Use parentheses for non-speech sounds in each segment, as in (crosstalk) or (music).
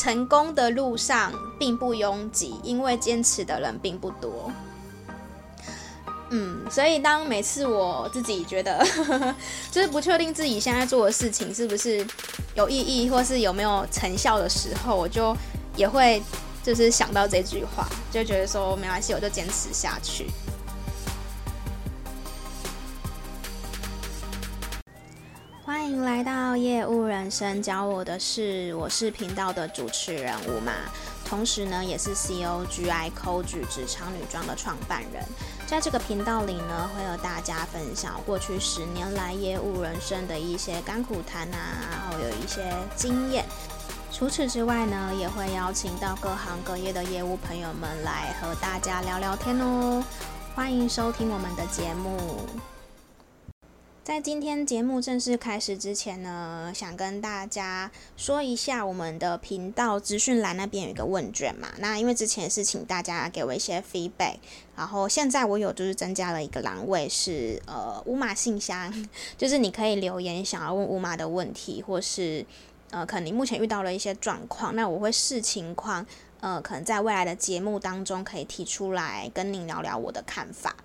成功的路上并不拥挤，因为坚持的人并不多。嗯，所以当每次我自己觉得 (laughs) 就是不确定自己现在做的事情是不是有意义，或是有没有成效的时候，我就也会就是想到这句话，就觉得说没关系，我就坚持下去。迎来到业务人生教我的事，我是频道的主持人吴妈，同时呢也是 COGI c o g 职场女装的创办人。在这个频道里呢，会和大家分享过去十年来业务人生的一些甘苦谈啊，然后有一些经验。除此之外呢，也会邀请到各行各业的业务朋友们来和大家聊聊天哦。欢迎收听我们的节目。在今天节目正式开始之前呢，想跟大家说一下我们的频道资讯栏那边有一个问卷嘛。那因为之前是请大家给我一些 feedback，然后现在我有就是增加了一个栏位是呃乌马信箱，就是你可以留言想要问乌马的问题，或是呃可能你目前遇到了一些状况，那我会视情况呃可能在未来的节目当中可以提出来跟您聊聊我的看法。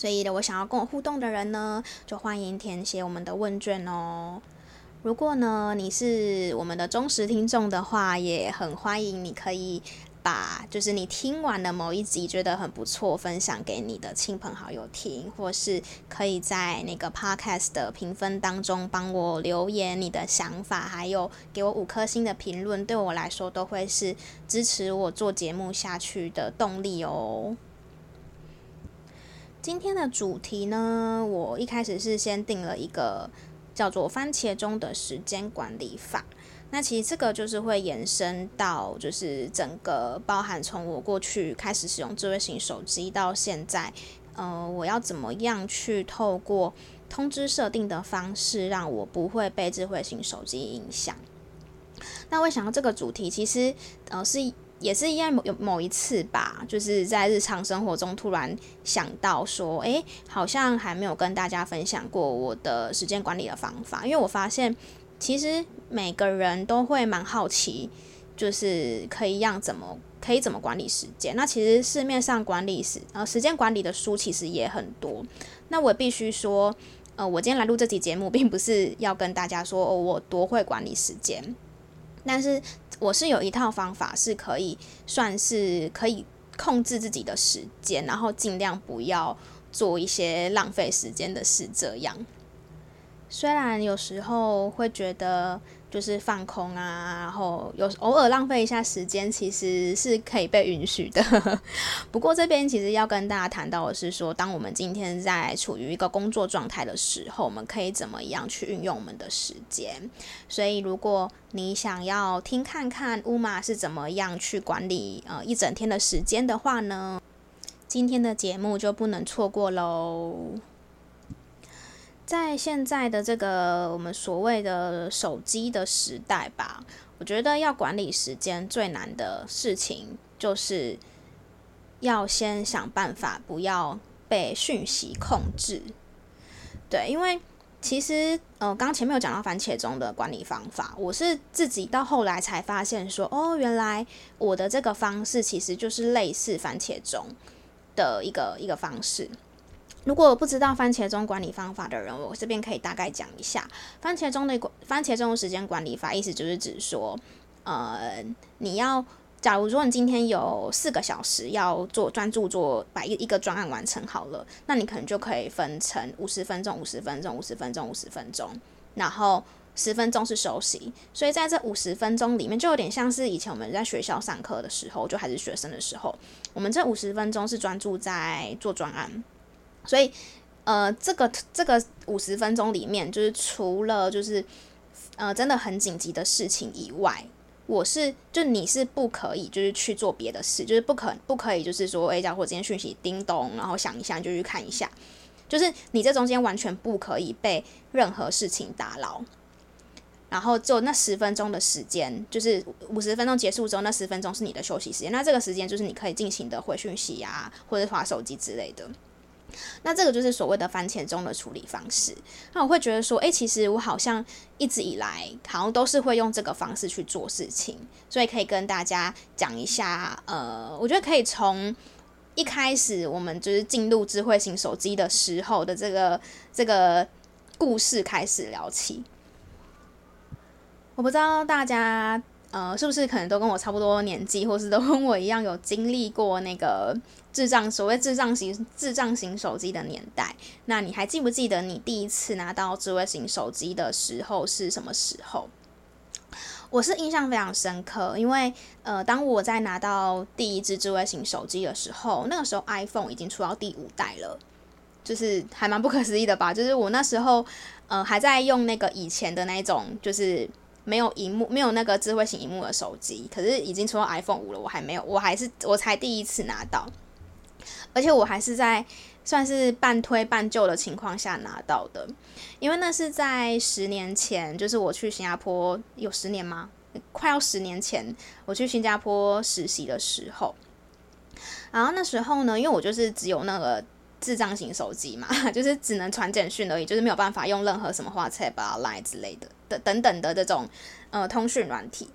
所以呢，我想要跟我互动的人呢，就欢迎填写我们的问卷哦。如果呢，你是我们的忠实听众的话，也很欢迎你可以把就是你听完的某一集觉得很不错，分享给你的亲朋好友听，或是可以在那个 podcast 的评分当中帮我留言你的想法，还有给我五颗星的评论，对我来说都会是支持我做节目下去的动力哦。今天的主题呢，我一开始是先定了一个叫做“番茄钟”的时间管理法。那其实这个就是会延伸到，就是整个包含从我过去开始使用智慧型手机到现在，呃，我要怎么样去透过通知设定的方式，让我不会被智慧型手机影响。那我想到这个主题，其实呃是。也是因为某有某一次吧，就是在日常生活中突然想到说，诶，好像还没有跟大家分享过我的时间管理的方法。因为我发现，其实每个人都会蛮好奇，就是可以让怎么可以怎么管理时间。那其实市面上管理时呃时间管理的书其实也很多。那我必须说，呃，我今天来录这期节目，并不是要跟大家说，哦，我多会管理时间，但是。我是有一套方法，是可以算是可以控制自己的时间，然后尽量不要做一些浪费时间的事。这样，虽然有时候会觉得。就是放空啊，然后有偶尔浪费一下时间，其实是可以被允许的。(laughs) 不过这边其实要跟大家谈到的是说，当我们今天在处于一个工作状态的时候，我们可以怎么样去运用我们的时间？所以如果你想要听看看乌玛是怎么样去管理呃一整天的时间的话呢，今天的节目就不能错过喽。在现在的这个我们所谓的手机的时代吧，我觉得要管理时间最难的事情，就是要先想办法不要被讯息控制。对，因为其实呃，刚前面有讲到番茄钟的管理方法，我是自己到后来才发现说，哦，原来我的这个方式其实就是类似番茄钟的一个一个方式。如果不知道番茄钟管理方法的人，我这边可以大概讲一下番茄钟的管番茄钟时间管理法，意思就是指说，呃，你要假如说你今天有四个小时要做专注做把一一个专案完成好了，那你可能就可以分成五十分钟、五十分钟、五十分钟、五十分钟，然后十分钟是休息。所以在这五十分钟里面，就有点像是以前我们在学校上课的时候，就还是学生的时候，我们这五十分钟是专注在做专案。所以，呃，这个这个五十分钟里面，就是除了就是，呃，真的很紧急的事情以外，我是就你是不可以就是去做别的事，就是不可不可以就是说，哎，假如我今天讯息叮咚，然后想一下就去看一下，就是你这中间完全不可以被任何事情打扰，然后就那十分钟的时间，就是五十分钟结束之后，那十分钟是你的休息时间，那这个时间就是你可以尽情的回讯息啊，或者滑手机之类的。那这个就是所谓的番茄钟的处理方式。那我会觉得说，诶，其实我好像一直以来好像都是会用这个方式去做事情，所以可以跟大家讲一下。呃，我觉得可以从一开始我们就是进入智慧型手机的时候的这个这个故事开始聊起。我不知道大家。呃，是不是可能都跟我差不多年纪，或是都跟我一样有经历过那个智障所谓智障型智障型手机的年代？那你还记不记得你第一次拿到智慧型手机的时候是什么时候？我是印象非常深刻，因为呃，当我在拿到第一支智慧型手机的时候，那个时候 iPhone 已经出到第五代了，就是还蛮不可思议的吧？就是我那时候呃还在用那个以前的那种，就是。没有荧幕，没有那个智慧型荧幕的手机，可是已经出到 iPhone 五了，我还没有，我还是我才第一次拿到，而且我还是在算是半推半就的情况下拿到的，因为那是在十年前，就是我去新加坡有十年吗？快要十年前，我去新加坡实习的时候，然后那时候呢，因为我就是只有那个。智障型手机嘛，(laughs) 就是只能传简讯而已，就是没有办法用任何什么 WhatsApp 啊、Line 之类的的等等的这种呃通讯软体。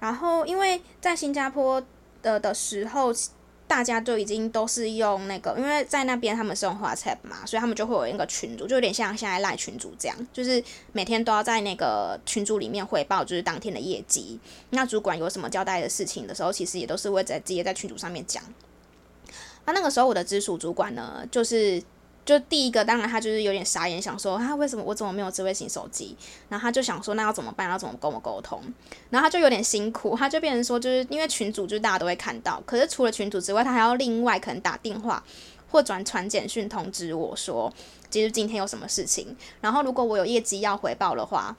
然后因为在新加坡的的时候，大家就已经都是用那个，因为在那边他们是用 WhatsApp 嘛，所以他们就会有一个群组，就有点像现在赖群组这样，就是每天都要在那个群组里面汇报，就是当天的业绩。那主管有什么交代的事情的时候，其实也都是会在直接在群组上面讲。那那个时候我的直属主管呢，就是就第一个，当然他就是有点傻眼，想说他为什么我怎么没有智慧型手机？然后他就想说那要怎么办？要怎么跟我沟通？然后他就有点辛苦，他就变成说，就是因为群主就是大家都会看到，可是除了群主之外，他还要另外可能打电话或转传简讯通知我说，其实今天有什么事情。然后如果我有业绩要回报的话，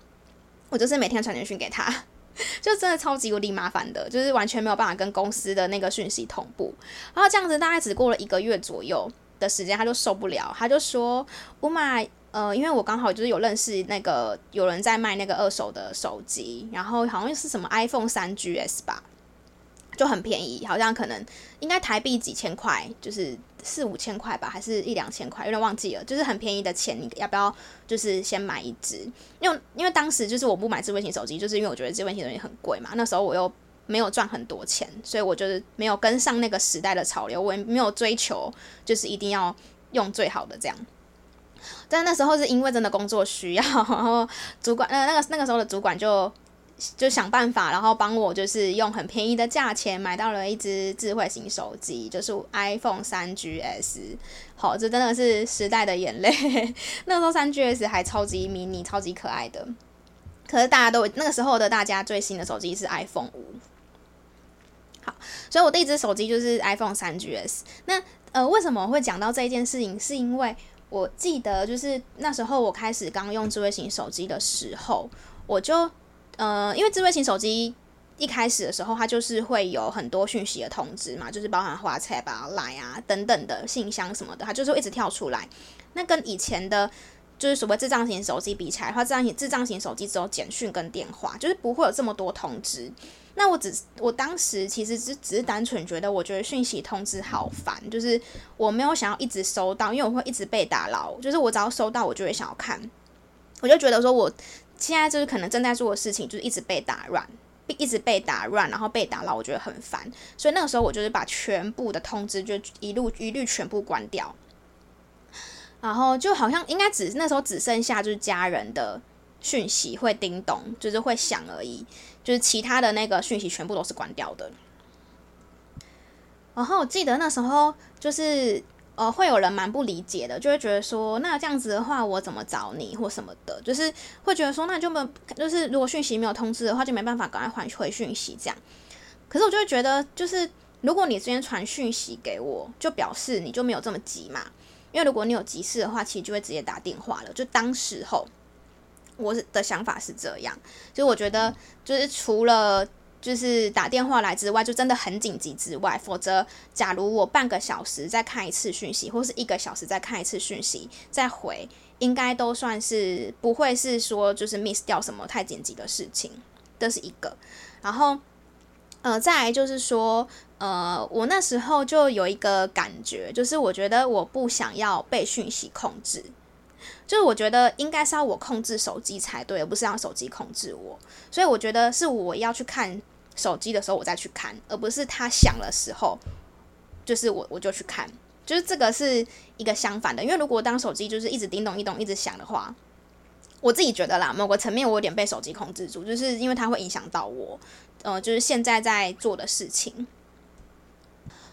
我就是每天传简讯给他。(laughs) 就真的超级无敌麻烦的，就是完全没有办法跟公司的那个讯息同步。然后这样子大概只过了一个月左右的时间，他就受不了，他就说：“我买呃，因为我刚好就是有认识那个有人在卖那个二手的手机，然后好像是什么 iPhone 三 GS 吧。”就很便宜，好像可能应该台币几千块，就是四五千块吧，还是一两千块，有点忘记了。就是很便宜的钱，你要不要就是先买一只？因为因为当时就是我不买智慧型手机，就是因为我觉得智慧型手机很贵嘛。那时候我又没有赚很多钱，所以我就是没有跟上那个时代的潮流，我也没有追求就是一定要用最好的这样。但那时候是因为真的工作需要，然后主管那那个那个时候的主管就。就想办法，然后帮我就是用很便宜的价钱买到了一支智慧型手机，就是 iPhone 三 GS。好，这真的是时代的眼泪。(laughs) 那时候三 GS 还超级迷你、超级可爱的。可是大家都那个时候的大家最新的手机是 iPhone 五。好，所以我第一支手机就是 iPhone 三 GS。那呃，为什么会讲到这一件事情？是因为我记得就是那时候我开始刚用智慧型手机的时候，我就。呃，因为智慧型手机一开始的时候，它就是会有很多讯息的通知嘛，就是包含 WhatsApp 啊、等等的信箱什么的，它就是会一直跳出来。那跟以前的，就是所谓智障型手机比起来，智障型智障型手机只有简讯跟电话，就是不会有这么多通知。那我只我当时其实只只是单纯觉得，我觉得讯息通知好烦，就是我没有想要一直收到，因为我会一直被打扰，就是我只要收到，我就会想要看，我就觉得说我。现在就是可能正在做的事情，就是一直被打乱，一直被打乱，然后被打扰，我觉得很烦。所以那个时候我就是把全部的通知就一路一律全部关掉，然后就好像应该只那时候只剩下就是家人的讯息会叮咚，就是会响而已，就是其他的那个讯息全部都是关掉的。然后我记得那时候就是。呃，会有人蛮不理解的，就会觉得说，那这样子的话，我怎么找你或什么的，就是会觉得说，那就没，就是如果讯息没有通知的话，就没办法赶快还回讯息这样。可是我就会觉得，就是如果你之前传讯息给我，就表示你就没有这么急嘛。因为如果你有急事的话，其实就会直接打电话了。就当时候我的想法是这样，就我觉得就是除了。就是打电话来之外，就真的很紧急之外，否则，假如我半个小时再看一次讯息，或是一个小时再看一次讯息再回，应该都算是不会是说就是 miss 掉什么太紧急的事情，这是一个。然后，呃，再来就是说，呃，我那时候就有一个感觉，就是我觉得我不想要被讯息控制，就是我觉得应该是要我控制手机才对，而不是让手机控制我。所以我觉得是我要去看手机的时候，我再去看，而不是它响的时候，就是我我就去看，就是这个是一个相反的。因为如果当手机就是一直叮咚一咚一直响的话，我自己觉得啦，某个层面我有点被手机控制住，就是因为它会影响到我，呃，就是现在在做的事情。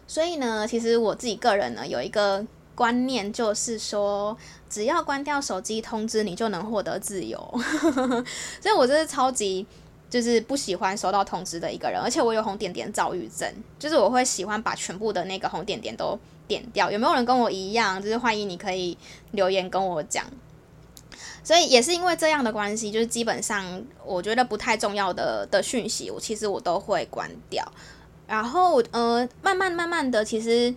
所以呢，其实我自己个人呢有一个观念，就是说，只要关掉手机通知，你就能获得自由。(laughs) 所以，我真是超级就是不喜欢收到通知的一个人，而且我有红点点躁郁症，就是我会喜欢把全部的那个红点点都点掉。有没有人跟我一样？就是欢迎你可以留言跟我讲。所以也是因为这样的关系，就是基本上我觉得不太重要的的讯息，我其实我都会关掉。然后，呃，慢慢慢慢的，其实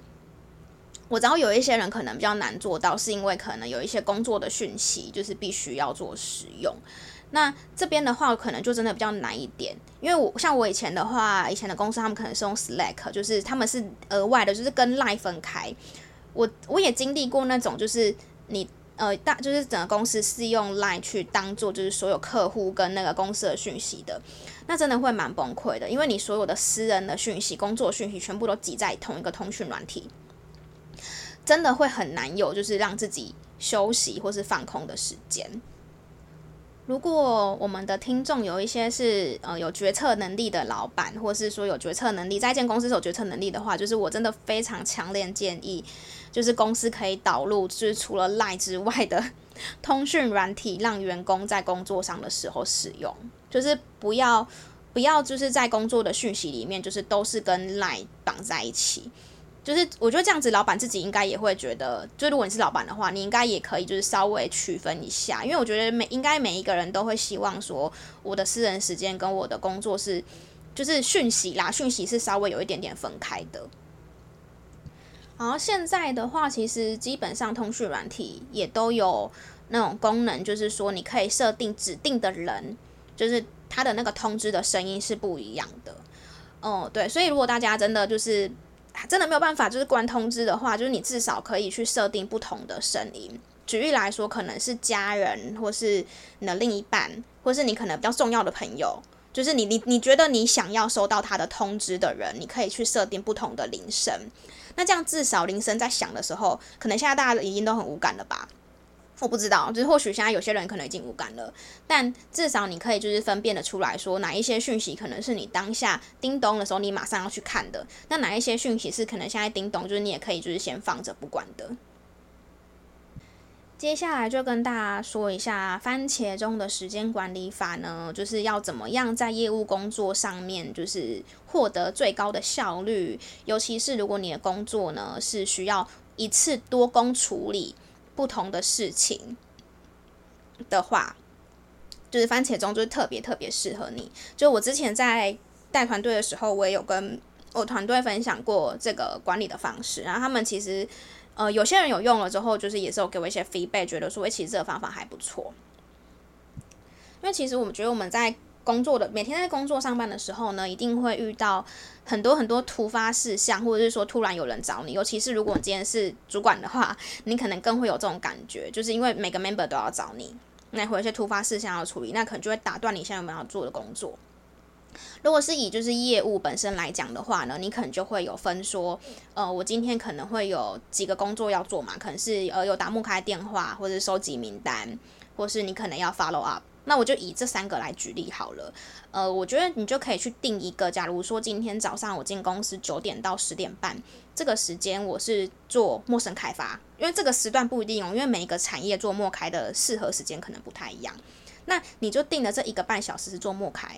我知道有一些人可能比较难做到，是因为可能有一些工作的讯息就是必须要做使用。那这边的话，可能就真的比较难一点，因为我像我以前的话，以前的公司他们可能是用 Slack，就是他们是额外的，就是跟 Line 分开。我我也经历过那种，就是你。呃，大就是整个公司是用 Line 去当做就是所有客户跟那个公司的讯息的，那真的会蛮崩溃的，因为你所有的私人的讯息、工作讯息全部都挤在同一个通讯软体，真的会很难有就是让自己休息或是放空的时间。如果我们的听众有一些是呃有决策能力的老板，或是说有决策能力，在一间公司有决策能力的话，就是我真的非常强烈建议。就是公司可以导入，就是除了 lie 之外的通讯软体，让员工在工作上的时候使用。就是不要不要，就是在工作的讯息里面，就是都是跟 lie 绑在一起。就是我觉得这样子，老板自己应该也会觉得，就如果你是老板的话，你应该也可以就是稍微区分一下，因为我觉得每应该每一个人都会希望说，我的私人时间跟我的工作是就是讯息啦，讯息是稍微有一点点分开的。然后现在的话，其实基本上通讯软体也都有那种功能，就是说你可以设定指定的人，就是他的那个通知的声音是不一样的。哦，对，所以如果大家真的就是真的没有办法就是关通知的话，就是你至少可以去设定不同的声音。举例来说，可能是家人，或是你的另一半，或是你可能比较重要的朋友，就是你你你觉得你想要收到他的通知的人，你可以去设定不同的铃声。那这样至少铃声在响的时候，可能现在大家已经都很无感了吧？我不知道，就是或许现在有些人可能已经无感了，但至少你可以就是分辨得出来说，哪一些讯息可能是你当下叮咚的时候你马上要去看的，那哪一些讯息是可能现在叮咚，就是你也可以就是先放着不管的。接下来就跟大家说一下番茄钟的时间管理法呢，就是要怎么样在业务工作上面就是获得最高的效率，尤其是如果你的工作呢是需要一次多工处理不同的事情的话，就是番茄钟就是特别特别适合你。就我之前在带团队的时候，我也有跟我团队分享过这个管理的方式，然后他们其实。呃，有些人有用了之后，就是也是有给我一些 feedback，觉得说，其实这个方法还不错。因为其实我们觉得我们在工作的每天在工作上班的时候呢，一定会遇到很多很多突发事项，或者是说突然有人找你，尤其是如果你今天是主管的话，你可能更会有这种感觉，就是因为每个 member 都要找你，那会有一些突发事项要处理，那可能就会打断你现在有没有要做的工作。如果是以就是业务本身来讲的话呢，你可能就会有分说，呃，我今天可能会有几个工作要做嘛，可能是呃有打木开电话，或者收集名单，或是你可能要 follow up。那我就以这三个来举例好了。呃，我觉得你就可以去定一个，假如说今天早上我进公司九点到十点半这个时间，我是做陌生开发，因为这个时段不一定哦，因为每一个产业做陌开的适合时间可能不太一样。那你就定了这一个半小时是做陌开。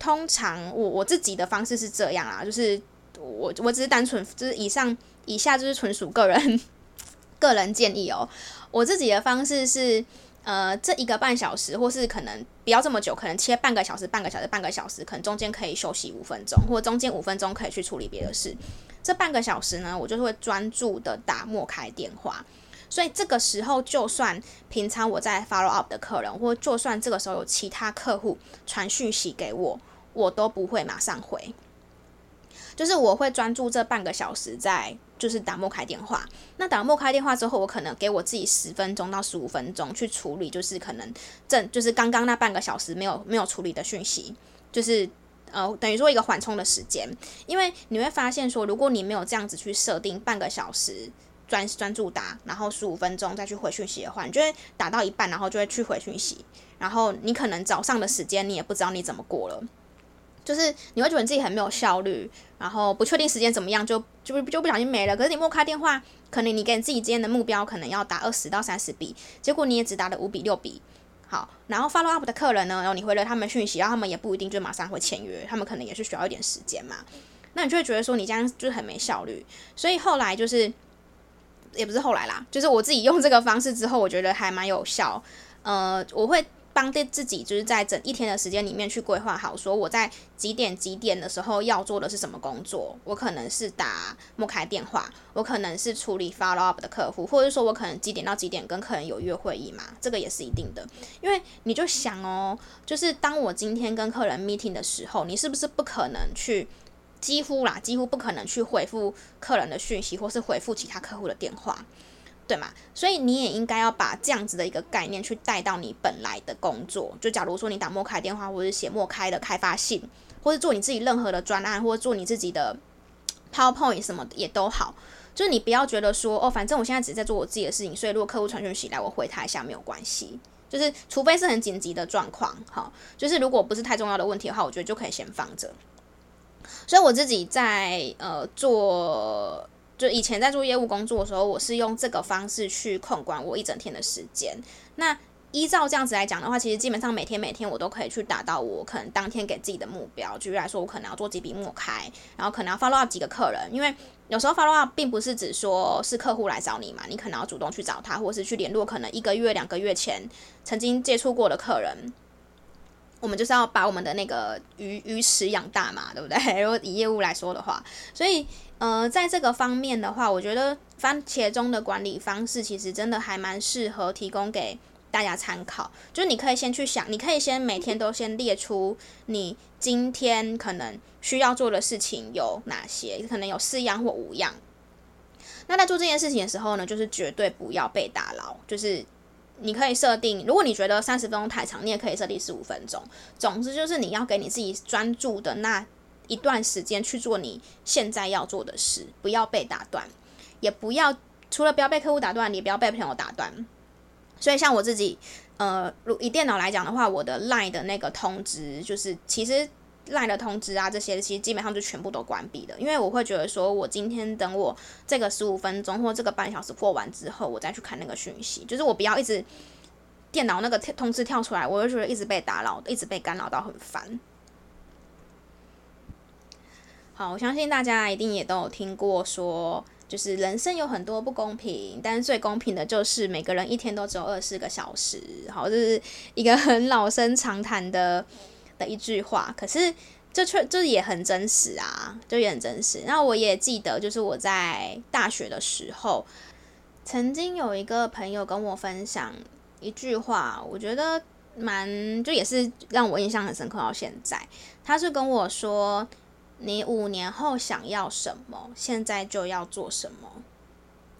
通常我我自己的方式是这样啊，就是我我只是单纯就是以上以下就是纯属个人 (laughs) 个人建议哦。我自己的方式是，呃，这一个半小时，或是可能不要这么久，可能切半个小时、半个小时、半个小时，可能中间可以休息五分钟，或中间五分钟可以去处理别的事。这半个小时呢，我就是会专注的打莫开电话。所以这个时候，就算平常我在 follow up 的客人，或就算这个时候有其他客户传讯息给我。我都不会马上回，就是我会专注这半个小时在就是打莫开电话。那打莫开电话之后，我可能给我自己十分钟到十五分钟去处理，就是可能正就是刚刚那半个小时没有没有处理的讯息，就是呃等于说一个缓冲的时间。因为你会发现说，如果你没有这样子去设定半个小时。专专注打，然后十五分钟再去回讯息的话，你就会打到一半，然后就会去回讯息，然后你可能早上的时间你也不知道你怎么过了，就是你会觉得你自己很没有效率，然后不确定时间怎么样，就就就不小心没了。可是你默开电话，可能你给你自己今天的目标可能要打二十到三十笔，结果你也只打了五笔六笔，好，然后 follow up 的客人呢，然后你回了他们讯息，然后他们也不一定就马上会签约，他们可能也是需要一点时间嘛，那你就会觉得说你这样就是很没效率，所以后来就是。也不是后来啦，就是我自己用这个方式之后，我觉得还蛮有效。呃，我会帮对自己，就是在整一天的时间里面去规划好，说我在几点几点的时候要做的是什么工作。我可能是打默开电话，我可能是处理 follow up 的客户，或者说我可能几点到几点跟客人有约会议嘛，这个也是一定的。因为你就想哦，就是当我今天跟客人 meeting 的时候，你是不是不可能去？几乎啦，几乎不可能去回复客人的讯息，或是回复其他客户的电话，对吗？所以你也应该要把这样子的一个概念去带到你本来的工作。就假如说你打莫开电话，或者写莫开的开发信，或者做你自己任何的专案，或者做你自己的 PowerPoint 什么的也都好。就是你不要觉得说，哦，反正我现在只在做我自己的事情，所以如果客户传讯息来，我回他一下没有关系。就是除非是很紧急的状况，哈，就是如果不是太重要的问题的话，我觉得就可以先放着。所以我自己在呃做，就以前在做业务工作的时候，我是用这个方式去控管我一整天的时间。那依照这样子来讲的话，其实基本上每天每天我都可以去达到我可能当天给自己的目标。举例来说，我可能要做几笔默开，然后可能要 follow up 几个客人，因为有时候 follow up 并不是只说是客户来找你嘛，你可能要主动去找他，或是去联络可能一个月、两个月前曾经接触过的客人。我们就是要把我们的那个鱼鱼池养大嘛，对不对？(laughs) 如果以业务来说的话，所以呃，在这个方面的话，我觉得番茄钟的管理方式其实真的还蛮适合提供给大家参考。就是你可以先去想，你可以先每天都先列出你今天可能需要做的事情有哪些，可能有四样或五样。那在做这件事情的时候呢，就是绝对不要被打扰，就是。你可以设定，如果你觉得三十分钟太长，你也可以设定十五分钟。总之就是你要给你自己专注的那一段时间去做你现在要做的事，不要被打断，也不要除了不要被客户打断，你不要被朋友打断。所以像我自己，呃，如以电脑来讲的话，我的 Line 的那个通知就是其实。赖的通知啊，这些其实基本上就全部都关闭的，因为我会觉得说，我今天等我这个十五分钟或这个半小时过完之后，我再去看那个讯息，就是我不要一直电脑那个通知跳出来，我就觉得一直被打扰，一直被干扰到很烦。好，我相信大家一定也都有听过说，就是人生有很多不公平，但是最公平的就是每个人一天都只有二十四个小时。好，这是一个很老生常谈的。的一句话，可是这却这也很真实啊，就也很真实。那我也记得，就是我在大学的时候，曾经有一个朋友跟我分享一句话，我觉得蛮就也是让我印象很深刻到现在。他是跟我说：“你五年后想要什么，现在就要做什么。”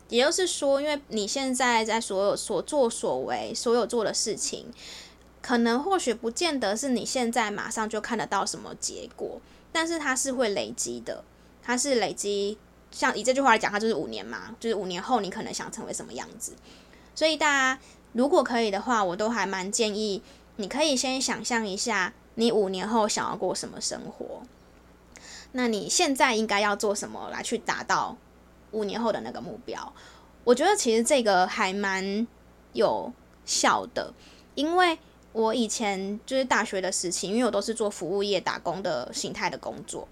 也就是说，因为你现在在所有所作所为、所有做的事情。可能或许不见得是你现在马上就看得到什么结果，但是它是会累积的，它是累积。像以这句话来讲，它就是五年嘛，就是五年后你可能想成为什么样子。所以大家如果可以的话，我都还蛮建议你可以先想象一下，你五年后想要过什么生活。那你现在应该要做什么来去达到五年后的那个目标？我觉得其实这个还蛮有效的，因为。我以前就是大学的时期，因为我都是做服务业打工的形态的工作。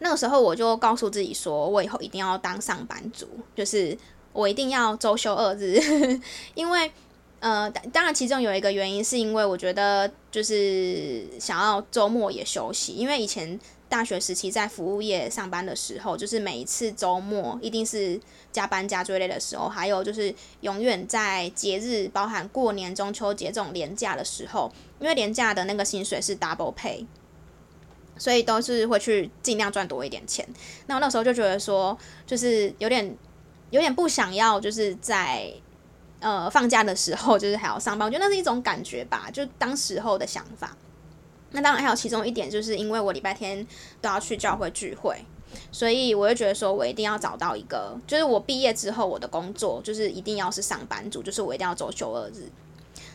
那个时候我就告诉自己说，我以后一定要当上班族，就是我一定要周休二日。(laughs) 因为，呃，当然其中有一个原因是因为我觉得就是想要周末也休息，因为以前。大学时期在服务业上班的时候，就是每一次周末一定是加班加最累的时候，还有就是永远在节日，包含过年、中秋节这种连假的时候，因为连假的那个薪水是 double pay，所以都是会去尽量赚多一点钱。那我那时候就觉得说，就是有点有点不想要，就是在呃放假的时候，就是还要上班。我觉得那是一种感觉吧，就当时候的想法。那当然还有其中一点，就是因为我礼拜天都要去教会聚会，所以我就觉得说我一定要找到一个，就是我毕业之后我的工作就是一定要是上班族，就是我一定要走休二日。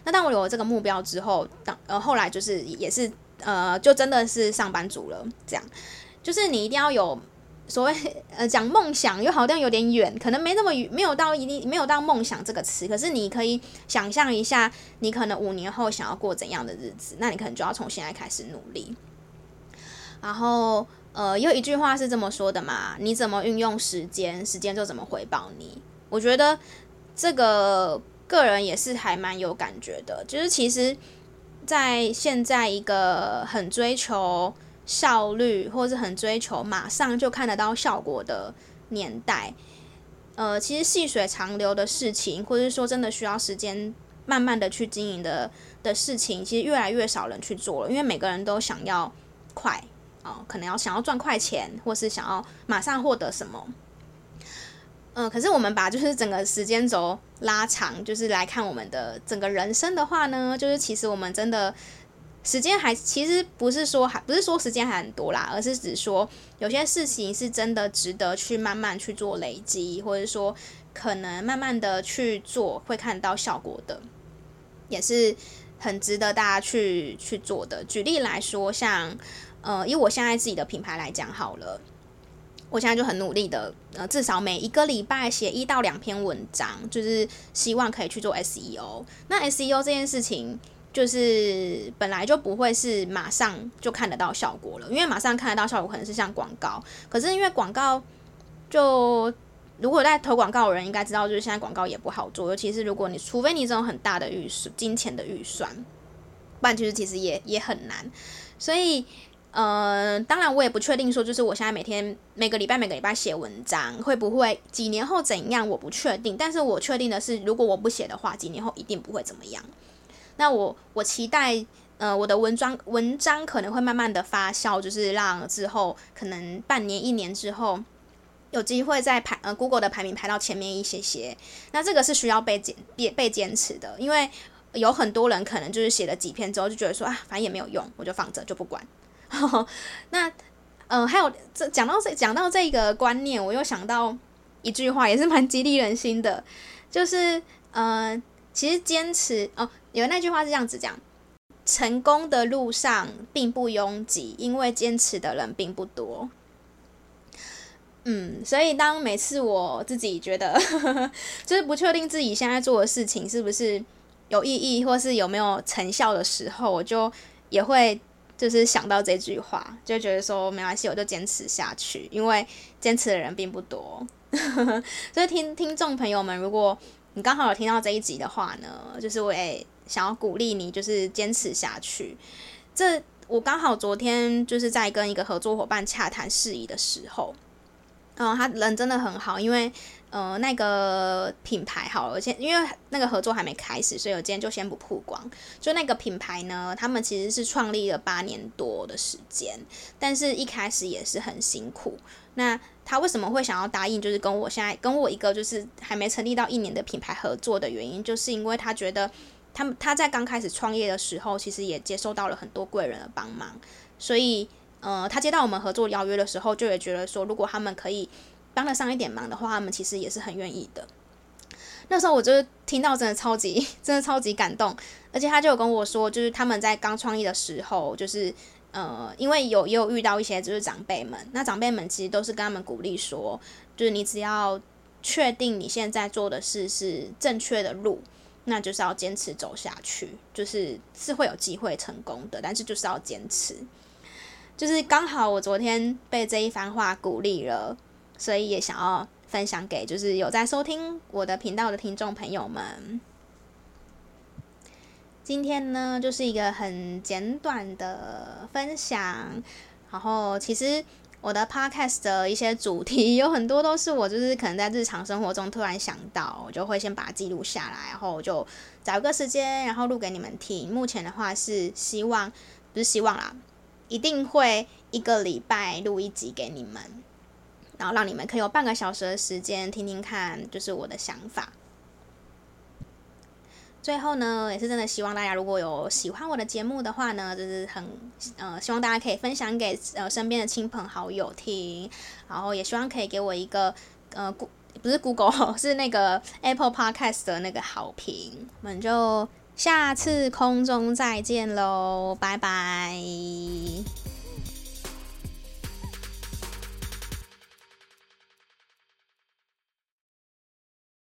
那当我有了这个目标之后，当呃后来就是也是。呃，就真的是上班族了，这样，就是你一定要有所谓 (laughs) 呃讲梦想，又好像有点远，可能没那么远，没有到一定没有到梦想这个词，可是你可以想象一下，你可能五年后想要过怎样的日子，那你可能就要从现在开始努力。然后呃，有一句话是这么说的嘛，你怎么运用时间，时间就怎么回报你。我觉得这个个人也是还蛮有感觉的，就是其实。在现在一个很追求效率，或是很追求马上就看得到效果的年代，呃，其实细水长流的事情，或者说真的需要时间慢慢的去经营的的事情，其实越来越少人去做了，因为每个人都想要快啊，可能要想要赚快钱，或是想要马上获得什么。嗯、可是我们把就是整个时间轴拉长，就是来看我们的整个人生的话呢，就是其实我们真的时间还其实不是说还不是说时间还很多啦，而是指说有些事情是真的值得去慢慢去做累积，或者说可能慢慢的去做会看到效果的，也是很值得大家去去做的。举例来说，像呃，以我现在自己的品牌来讲好了。我现在就很努力的，呃，至少每一个礼拜写一到两篇文章，就是希望可以去做 SEO。那 SEO 这件事情，就是本来就不会是马上就看得到效果了，因为马上看得到效果可能是像广告，可是因为广告就如果在投广告的人应该知道，就是现在广告也不好做，尤其是如果你除非你这种很大的预算、金钱的预算，不然其实其实也也很难，所以。呃，当然我也不确定说，就是我现在每天每个礼拜每个礼拜写文章，会不会几年后怎样？我不确定。但是我确定的是，如果我不写的话，几年后一定不会怎么样。那我我期待，呃，我的文章文章可能会慢慢的发酵，就是让之后可能半年一年之后，有机会在排呃 Google 的排名排到前面一些些。那这个是需要被坚被被坚持的，因为有很多人可能就是写了几篇之后就觉得说啊，反正也没有用，我就放着就不管。(laughs) 那，嗯、呃，还有这讲到这讲到这个观念，我又想到一句话，也是蛮激励人心的，就是，呃，其实坚持哦，有那句话是这样子讲：成功的路上并不拥挤，因为坚持的人并不多。嗯，所以当每次我自己觉得 (laughs) 就是不确定自己现在做的事情是不是有意义，或是有没有成效的时候，我就也会。就是想到这句话，就觉得说没关系，我就坚持下去，因为坚持的人并不多。(laughs) 所以听听众朋友们，如果你刚好有听到这一集的话呢，就是我也想要鼓励你，就是坚持下去。这我刚好昨天就是在跟一个合作伙伴洽谈事宜的时候，嗯，他人真的很好，因为。呃，那个品牌好了，我先因为那个合作还没开始，所以我今天就先不曝光。就那个品牌呢，他们其实是创立了八年多的时间，但是一开始也是很辛苦。那他为什么会想要答应，就是跟我现在跟我一个就是还没成立到一年的品牌合作的原因，就是因为他觉得他们他在刚开始创业的时候，其实也接受到了很多贵人的帮忙，所以呃，他接到我们合作邀约的时候，就也觉得说，如果他们可以。帮得上一点忙的话，他们其实也是很愿意的。那时候我就听到，真的超级，(laughs) 真的超级感动。而且他就有跟我说，就是他们在刚创业的时候，就是呃，因为有也有遇到一些就是长辈们，那长辈们其实都是跟他们鼓励说，就是你只要确定你现在做的事是正确的路，那就是要坚持走下去，就是是会有机会成功的，但是就是要坚持。就是刚好我昨天被这一番话鼓励了。所以也想要分享给就是有在收听我的频道的听众朋友们。今天呢，就是一个很简短的分享。然后，其实我的 podcast 的一些主题 (laughs) 有很多都是我就是可能在日常生活中突然想到，我就会先把它记录下来，然后我就找个时间，然后录给你们听。目前的话是希望，不是希望啦，一定会一个礼拜录一集给你们，然后让你们可以有半个小时的时间听听看，就是我的想法。最后呢，也是真的希望大家如果有喜欢我的节目的话呢，就是很呃希望大家可以分享给呃身边的亲朋好友听，然后也希望可以给我一个呃不是 Google (laughs) 是那个 Apple Podcast 的那个好评。我们就下次空中再见喽，拜拜。